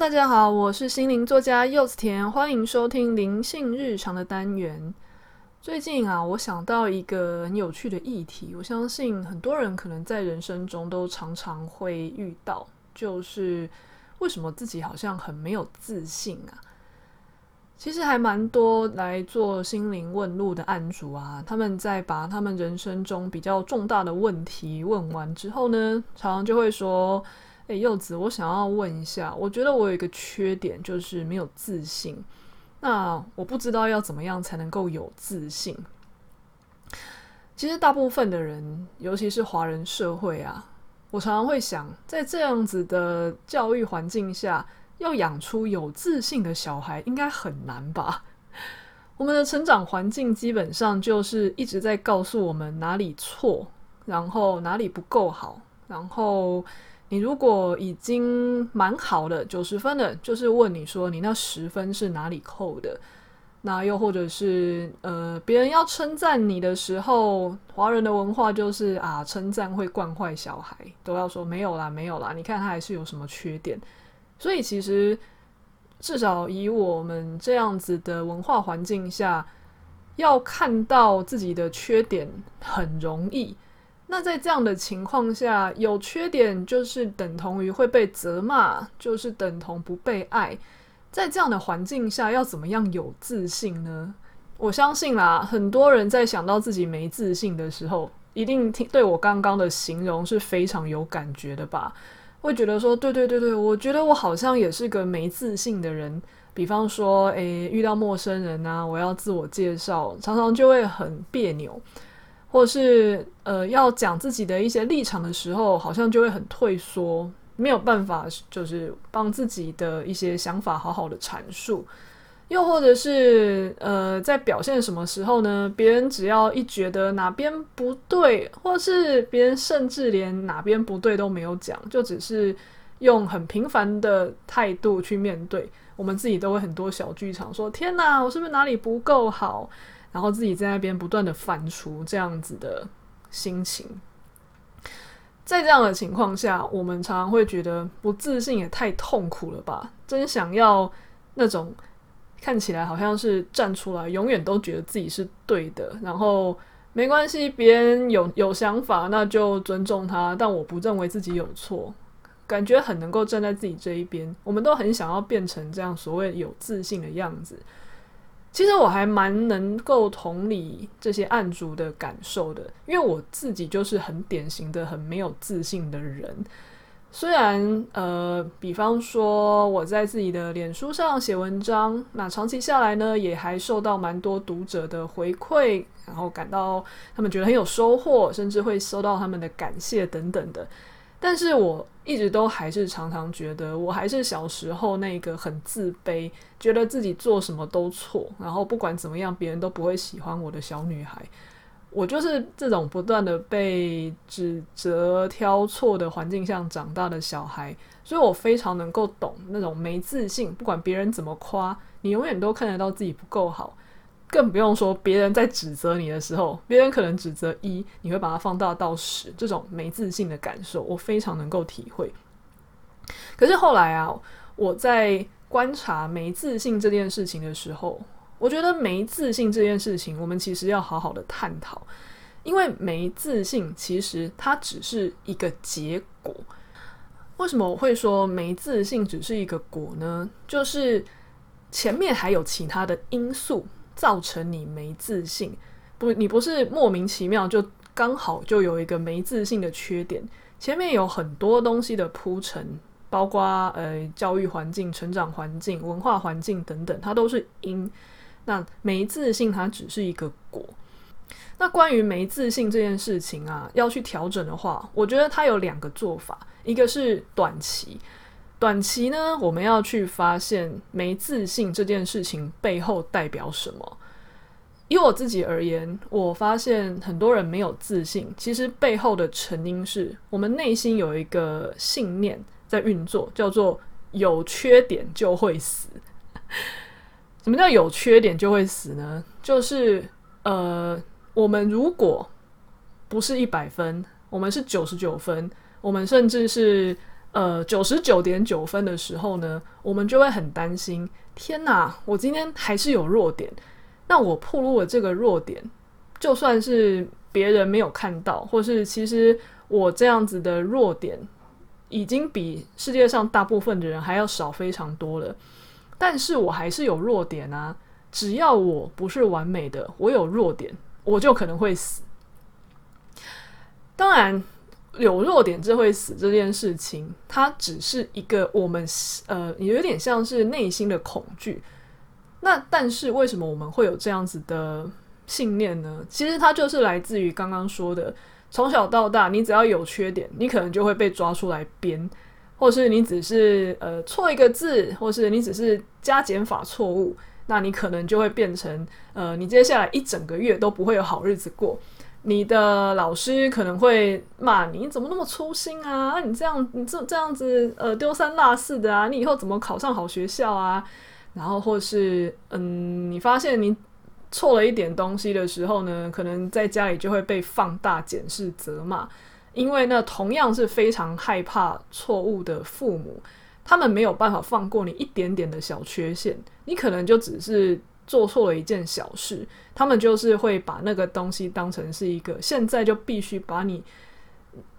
大家好，我是心灵作家柚子甜，欢迎收听灵性日常的单元。最近啊，我想到一个很有趣的议题，我相信很多人可能在人生中都常常会遇到，就是为什么自己好像很没有自信啊？其实还蛮多来做心灵问路的案主啊，他们在把他们人生中比较重大的问题问完之后呢，常常就会说。哎，柚子，我想要问一下，我觉得我有一个缺点，就是没有自信。那我不知道要怎么样才能够有自信。其实大部分的人，尤其是华人社会啊，我常常会想，在这样子的教育环境下，要养出有自信的小孩，应该很难吧？我们的成长环境基本上就是一直在告诉我们哪里错，然后哪里不够好，然后。你如果已经蛮好的九十分了，就是问你说你那十分是哪里扣的？那又或者是呃，别人要称赞你的时候，华人的文化就是啊，称赞会惯坏小孩，都要说没有啦，没有啦。你看他还是有什么缺点？所以其实至少以我们这样子的文化环境下，要看到自己的缺点很容易。那在这样的情况下，有缺点就是等同于会被责骂，就是等同不被爱。在这样的环境下，要怎么样有自信呢？我相信啦，很多人在想到自己没自信的时候，一定听对我刚刚的形容是非常有感觉的吧？会觉得说，对对对对，我觉得我好像也是个没自信的人。比方说，诶，遇到陌生人啊，我要自我介绍，常常就会很别扭。或是呃，要讲自己的一些立场的时候，好像就会很退缩，没有办法，就是帮自己的一些想法好好的阐述。又或者是呃，在表现什么时候呢？别人只要一觉得哪边不对，或是别人甚至连哪边不对都没有讲，就只是用很平凡的态度去面对，我们自己都会很多小剧场，说天哪，我是不是哪里不够好？然后自己在那边不断的反刍这样子的心情，在这样的情况下，我们常常会觉得不自信也太痛苦了吧？真想要那种看起来好像是站出来，永远都觉得自己是对的，然后没关系，别人有有想法那就尊重他，但我不认为自己有错，感觉很能够站在自己这一边。我们都很想要变成这样所谓有自信的样子。其实我还蛮能够同理这些案主的感受的，因为我自己就是很典型的很没有自信的人。虽然呃，比方说我在自己的脸书上写文章，那长期下来呢，也还受到蛮多读者的回馈，然后感到他们觉得很有收获，甚至会收到他们的感谢等等的。但是我一直都还是常常觉得，我还是小时候那个很自卑，觉得自己做什么都错，然后不管怎么样，别人都不会喜欢我的小女孩。我就是这种不断的被指责、挑错的环境下长大的小孩，所以我非常能够懂那种没自信，不管别人怎么夸，你永远都看得到自己不够好。更不用说别人在指责你的时候，别人可能指责一，你会把它放大到十，这种没自信的感受，我非常能够体会。可是后来啊，我在观察没自信这件事情的时候，我觉得没自信这件事情，我们其实要好好的探讨，因为没自信其实它只是一个结果。为什么我会说没自信只是一个果呢？就是前面还有其他的因素。造成你没自信，不，你不是莫名其妙就刚好就有一个没自信的缺点，前面有很多东西的铺陈，包括呃教育环境、成长环境、文化环境等等，它都是因。那没自信它只是一个果。那关于没自信这件事情啊，要去调整的话，我觉得它有两个做法，一个是短期。短期呢，我们要去发现没自信这件事情背后代表什么。以我自己而言，我发现很多人没有自信，其实背后的成因是我们内心有一个信念在运作，叫做“有缺点就会死”。什么叫有缺点就会死呢？就是呃，我们如果不是一百分，我们是九十九分，我们甚至是。呃九十九点九分的时候呢，我们就会很担心：天哪，我今天还是有弱点。那我暴露了这个弱点，就算是别人没有看到，或是其实我这样子的弱点已经比世界上大部分的人还要少非常多了，但是我还是有弱点啊。只要我不是完美的，我有弱点，我就可能会死。当然，有弱点就会死这件事情，它只是一个我们呃，有点像是内心的恐惧。那但是为什么我们会有这样子的信念呢？其实它就是来自于刚刚说的，从小到大，你只要有缺点，你可能就会被抓出来编，或是你只是呃错一个字，或是你只是加减法错误。那你可能就会变成，呃，你接下来一整个月都不会有好日子过。你的老师可能会骂你，你怎么那么粗心啊？你这样，你这这样子，呃，丢三落四的啊，你以后怎么考上好学校啊？然后或是，嗯，你发现你错了一点东西的时候呢，可能在家里就会被放大检视、责骂，因为那同样是非常害怕错误的父母。他们没有办法放过你一点点的小缺陷，你可能就只是做错了一件小事，他们就是会把那个东西当成是一个现在就必须把你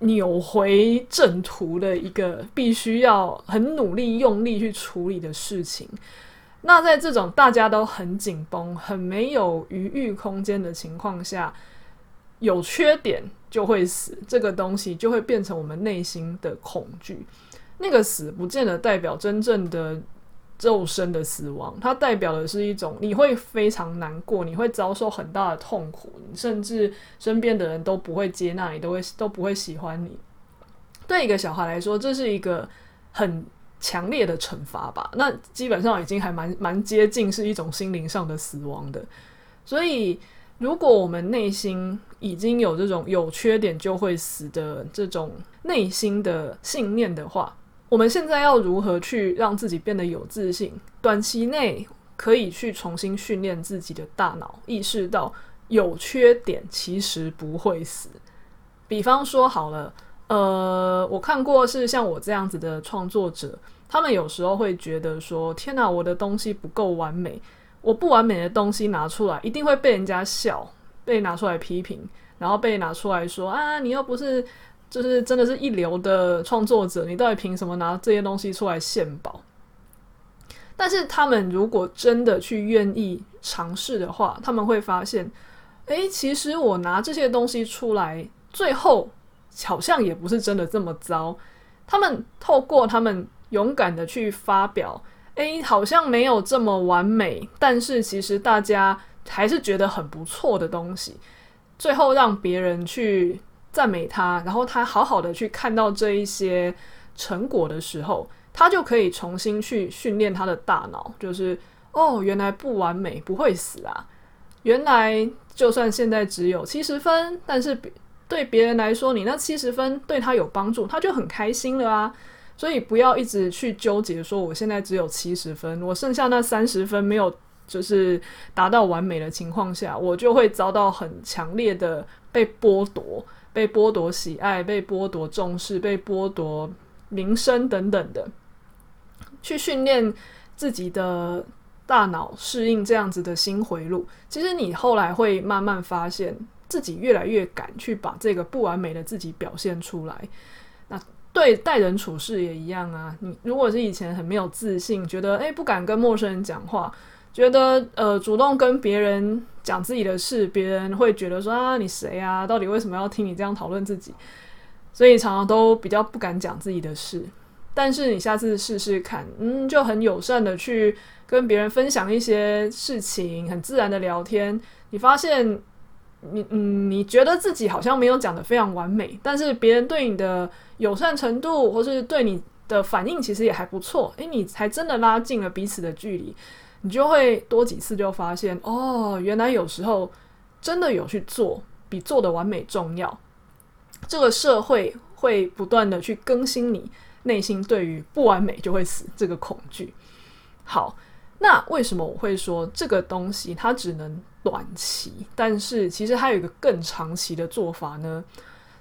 扭回正途的一个必须要很努力用力去处理的事情。那在这种大家都很紧绷、很没有余裕空间的情况下，有缺点就会死，这个东西就会变成我们内心的恐惧。那个死不见得代表真正的肉身的死亡，它代表的是一种你会非常难过，你会遭受很大的痛苦，甚至身边的人都不会接纳你，都会都不会喜欢你。对一个小孩来说，这是一个很强烈的惩罚吧？那基本上已经还蛮蛮接近是一种心灵上的死亡的。所以，如果我们内心已经有这种有缺点就会死的这种内心的信念的话，我们现在要如何去让自己变得有自信？短期内可以去重新训练自己的大脑，意识到有缺点其实不会死。比方说好了，呃，我看过是像我这样子的创作者，他们有时候会觉得说：“天哪，我的东西不够完美，我不完美的东西拿出来，一定会被人家笑，被拿出来批评，然后被拿出来说啊，你又不是。”就是真的是一流的创作者，你到底凭什么拿这些东西出来献宝？但是他们如果真的去愿意尝试的话，他们会发现，诶，其实我拿这些东西出来，最后好像也不是真的这么糟。他们透过他们勇敢的去发表，诶，好像没有这么完美，但是其实大家还是觉得很不错的东西，最后让别人去。赞美他，然后他好好的去看到这一些成果的时候，他就可以重新去训练他的大脑，就是哦，原来不完美不会死啊！原来就算现在只有七十分，但是对别人来说，你那七十分对他有帮助，他就很开心了啊！所以不要一直去纠结说，我现在只有七十分，我剩下那三十分没有，就是达到完美的情况下，我就会遭到很强烈的被剥夺。被剥夺喜爱，被剥夺重视，被剥夺名声等等的，去训练自己的大脑适应这样子的新回路。其实你后来会慢慢发现自己越来越敢去把这个不完美的自己表现出来。那对待人处事也一样啊。你如果是以前很没有自信，觉得诶不敢跟陌生人讲话。觉得呃，主动跟别人讲自己的事，别人会觉得说啊，你谁啊？到底为什么要听你这样讨论自己？所以常常都比较不敢讲自己的事。但是你下次试试看，嗯，就很友善的去跟别人分享一些事情，很自然的聊天。你发现你嗯，你觉得自己好像没有讲得非常完美，但是别人对你的友善程度，或是对你的反应，其实也还不错。诶，你才真的拉近了彼此的距离。你就会多几次就发现哦，原来有时候真的有去做比做的完美重要。这个社会会不断的去更新你内心对于不完美就会死这个恐惧。好，那为什么我会说这个东西它只能短期，但是其实还有一个更长期的做法呢？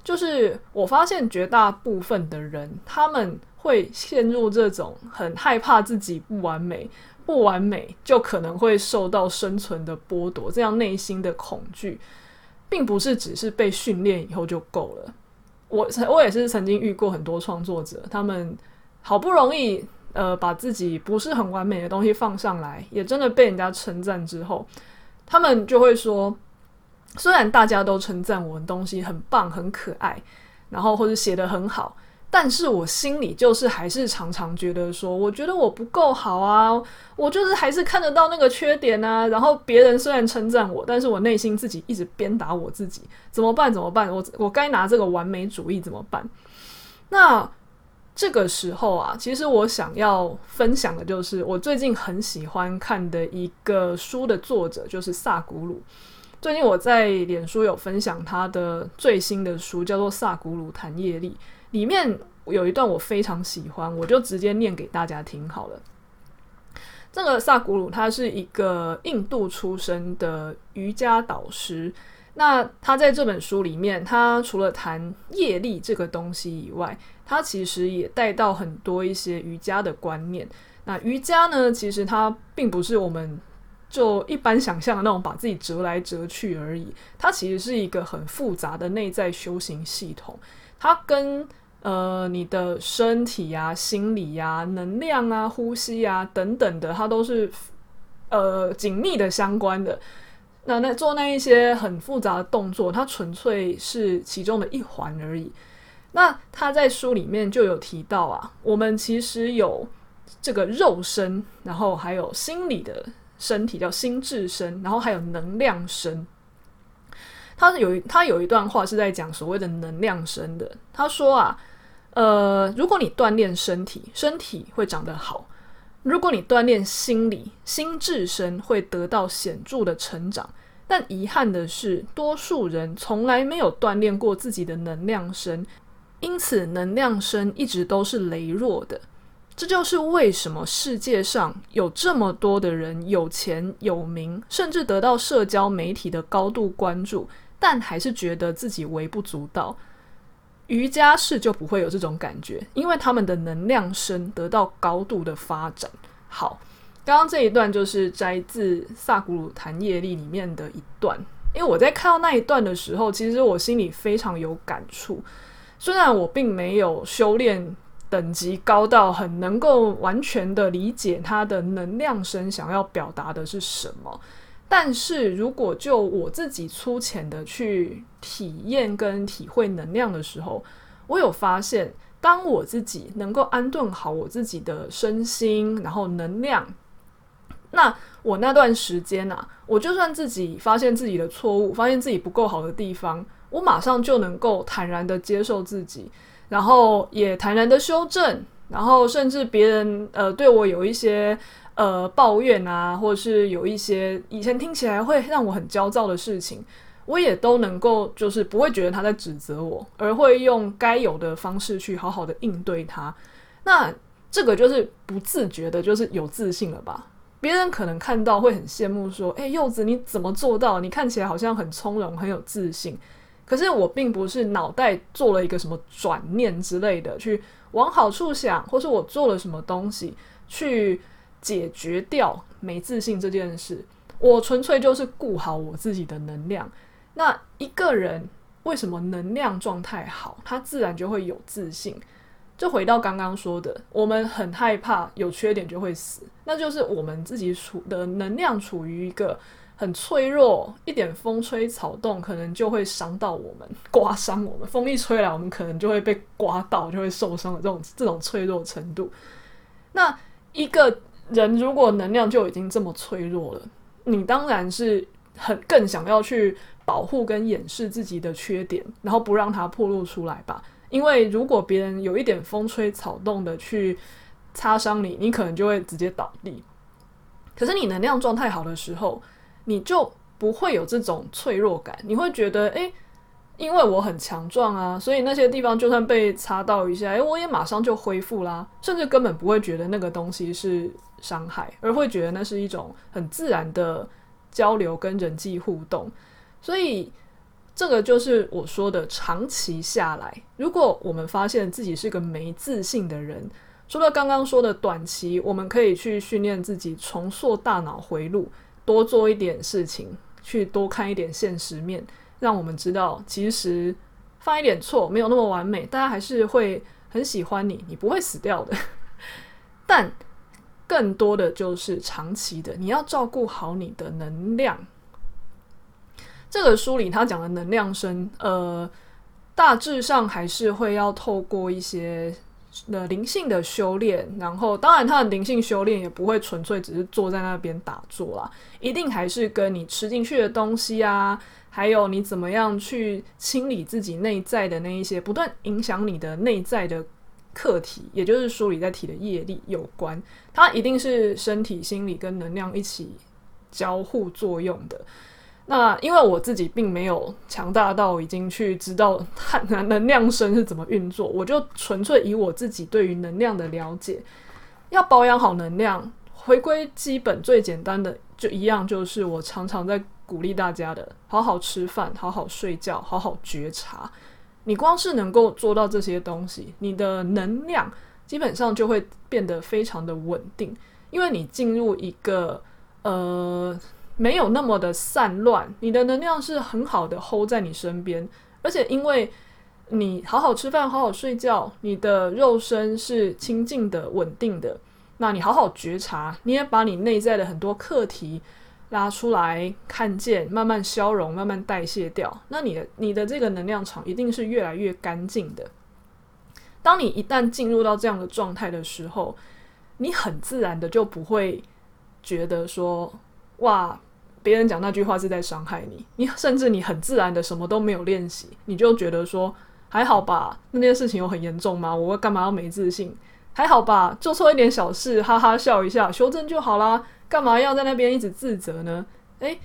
就是我发现绝大部分的人他们会陷入这种很害怕自己不完美，不完美就可能会受到生存的剥夺，这样内心的恐惧，并不是只是被训练以后就够了。我我也是曾经遇过很多创作者，他们好不容易呃把自己不是很完美的东西放上来，也真的被人家称赞之后，他们就会说，虽然大家都称赞我的东西很棒、很可爱，然后或者写得很好。但是我心里就是还是常常觉得说，我觉得我不够好啊，我就是还是看得到那个缺点啊。然后别人虽然称赞我，但是我内心自己一直鞭打我自己，怎么办？怎么办？我我该拿这个完美主义怎么办？那这个时候啊，其实我想要分享的就是我最近很喜欢看的一个书的作者，就是萨古鲁。最近我在脸书有分享他的最新的书，叫做《萨古鲁谈业力》。里面有一段我非常喜欢，我就直接念给大家听好了。这个萨古鲁他是一个印度出生的瑜伽导师，那他在这本书里面，他除了谈业力这个东西以外，他其实也带到很多一些瑜伽的观念。那瑜伽呢，其实它并不是我们就一般想象的那种把自己折来折去而已，它其实是一个很复杂的内在修行系统，它跟呃，你的身体呀、心理呀、能量啊、呼吸啊等等的，它都是呃紧密的相关的。那那做那一些很复杂的动作，它纯粹是其中的一环而已。那他在书里面就有提到啊，我们其实有这个肉身，然后还有心理的身体叫心智身，然后还有能量身。他有他有一段话是在讲所谓的能量身的，他说啊。呃，如果你锻炼身体，身体会长得好；如果你锻炼心理，心智身会得到显著的成长。但遗憾的是，多数人从来没有锻炼过自己的能量身，因此能量身一直都是羸弱的。这就是为什么世界上有这么多的人有钱有名，甚至得到社交媒体的高度关注，但还是觉得自己微不足道。瑜伽士就不会有这种感觉，因为他们的能量身得到高度的发展。好，刚刚这一段就是摘自《萨古鲁谈业力》里面的一段。因为我在看到那一段的时候，其实我心里非常有感触。虽然我并没有修炼等级高到很能够完全的理解他的能量声想要表达的是什么。但是如果就我自己粗浅的去体验跟体会能量的时候，我有发现，当我自己能够安顿好我自己的身心，然后能量，那我那段时间啊，我就算自己发现自己的错误，发现自己不够好的地方，我马上就能够坦然的接受自己，然后也坦然的修正，然后甚至别人呃对我有一些。呃，抱怨啊，或者是有一些以前听起来会让我很焦躁的事情，我也都能够就是不会觉得他在指责我，而会用该有的方式去好好的应对他。那这个就是不自觉的，就是有自信了吧？别人可能看到会很羡慕，说：“诶，柚子你怎么做到？你看起来好像很从容，很有自信。”可是我并不是脑袋做了一个什么转念之类的，去往好处想，或是我做了什么东西去。解决掉没自信这件事，我纯粹就是顾好我自己的能量。那一个人为什么能量状态好，他自然就会有自信。就回到刚刚说的，我们很害怕有缺点就会死，那就是我们自己处的能量处于一个很脆弱，一点风吹草动可能就会伤到我们，刮伤我们。风一吹来，我们可能就会被刮到，就会受伤的这种这种脆弱程度。那一个。人如果能量就已经这么脆弱了，你当然是很更想要去保护跟掩饰自己的缺点，然后不让它暴露出来吧。因为如果别人有一点风吹草动的去擦伤你，你可能就会直接倒地。可是你能量状态好的时候，你就不会有这种脆弱感，你会觉得，诶。因为我很强壮啊，所以那些地方就算被擦到一下，哎，我也马上就恢复啦，甚至根本不会觉得那个东西是伤害，而会觉得那是一种很自然的交流跟人际互动。所以这个就是我说的长期下来，如果我们发现自己是个没自信的人，除了刚刚说的短期，我们可以去训练自己重塑大脑回路，多做一点事情，去多看一点现实面，让我们知道其实犯一点错没有那么完美，大家还是会很喜欢你，你不会死掉的。但更多的就是长期的，你要照顾好你的能量。这个书里他讲的能量生，呃，大致上还是会要透过一些的灵性的修炼，然后当然他的灵性修炼也不会纯粹只是坐在那边打坐啦，一定还是跟你吃进去的东西啊，还有你怎么样去清理自己内在的那一些不断影响你的内在的课题，也就是书里在提的业力有关，它一定是身体、心理跟能量一起交互作用的。那因为我自己并没有强大到已经去知道能量身是怎么运作，我就纯粹以我自己对于能量的了解，要保养好能量，回归基本最简单的就一样，就是我常常在鼓励大家的：好好吃饭，好好睡觉，好好觉察。你光是能够做到这些东西，你的能量基本上就会变得非常的稳定，因为你进入一个呃。没有那么的散乱，你的能量是很好的 hold 在你身边，而且因为你好好吃饭、好好睡觉，你的肉身是清净的、稳定的，那你好好觉察，你也把你内在的很多课题拉出来看见，慢慢消融、慢慢代谢掉，那你的你的这个能量场一定是越来越干净的。当你一旦进入到这样的状态的时候，你很自然的就不会觉得说。哇，别人讲那句话是在伤害你，你甚至你很自然的什么都没有练习，你就觉得说还好吧，那件事情有很严重吗？我干嘛要没自信？还好吧，做错一点小事，哈哈笑一下，修正就好啦，干嘛要在那边一直自责呢？诶，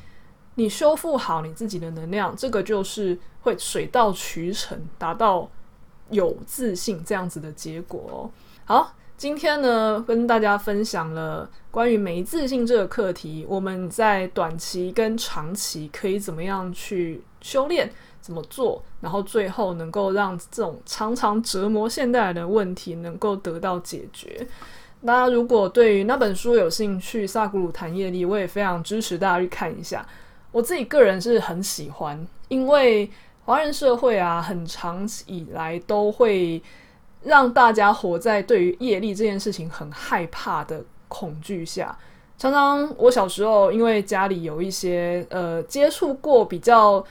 你修复好你自己的能量，这个就是会水到渠成，达到有自信这样子的结果哦。好。今天呢，跟大家分享了关于没自信这个课题，我们在短期跟长期可以怎么样去修炼，怎么做，然后最后能够让这种常常折磨现代人的问题能够得到解决。大家如果对于那本书有兴趣，《萨古鲁谈业力》，我也非常支持大家去看一下。我自己个人是很喜欢，因为华人社会啊，很长以来都会。让大家活在对于业力这件事情很害怕的恐惧下。常常我小时候因为家里有一些呃接触过比较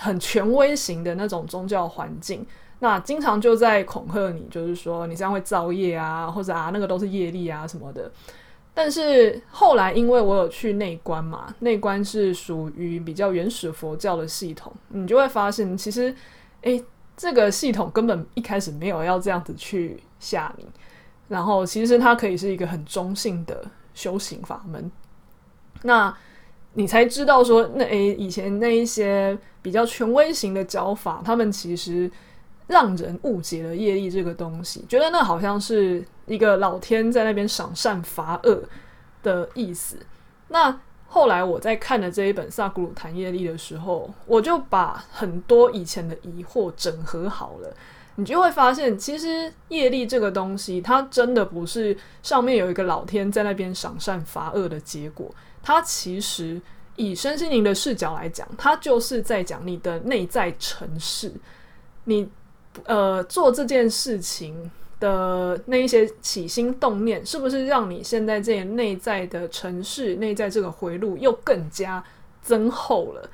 很权威型的那种宗教环境，那经常就在恐吓你，就是说你这样会造业啊，或者啊那个都是业力啊什么的。但是后来因为我有去内观嘛，内观是属于比较原始佛教的系统，你就会发现其实诶。这个系统根本一开始没有要这样子去吓你，然后其实它可以是一个很中性的修行法门。那你才知道说，那诶，以前那一些比较权威型的教法，他们其实让人误解了业力这个东西，觉得那好像是一个老天在那边赏善罚恶的意思。那后来我在看了这一本《萨古鲁谈业力》的时候，我就把很多以前的疑惑整合好了。你就会发现，其实业力这个东西，它真的不是上面有一个老天在那边赏善罚恶的结果。它其实以身心灵的视角来讲，它就是在讲你的内在城市。你呃做这件事情。的那一些起心动念，是不是让你现在这些内在的城市、内在这个回路又更加增厚了？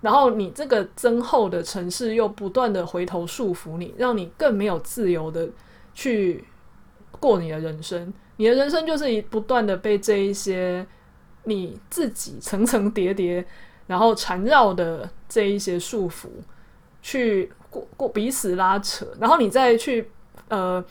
然后你这个增厚的城市又不断的回头束缚你，让你更没有自由的去过你的人生。你的人生就是一不断的被这一些你自己层层叠叠，然后缠绕的这一些束缚去过过彼此拉扯，然后你再去。呃，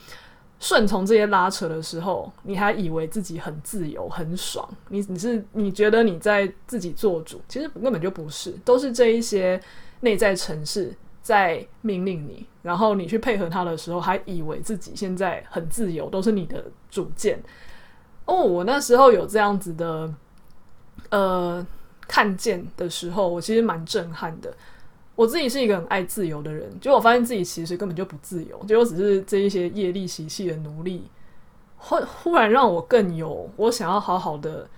顺从这些拉扯的时候，你还以为自己很自由、很爽。你你是你觉得你在自己做主，其实根本就不是，都是这一些内在城市在命令你。然后你去配合他的时候，还以为自己现在很自由，都是你的主见。哦，我那时候有这样子的呃看见的时候，我其实蛮震撼的。我自己是一个很爱自由的人，结果我发现自己其实根本就不自由，结果只是这一些业力习气的奴隶，忽忽然让我更有我想要好好的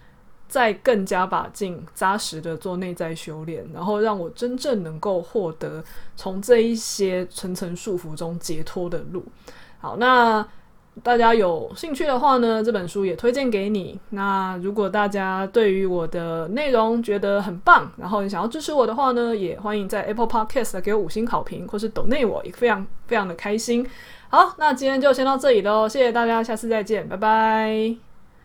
再更加把劲扎实的做内在修炼，然后让我真正能够获得从这一些层层束缚中解脱的路。好，那。大家有兴趣的话呢，这本书也推荐给你。那如果大家对于我的内容觉得很棒，然后你想要支持我的话呢，也欢迎在 Apple Podcast 给我五星好评，或是抖内我，也非常非常的开心。好，那今天就先到这里喽，谢谢大家，下次再见，拜拜。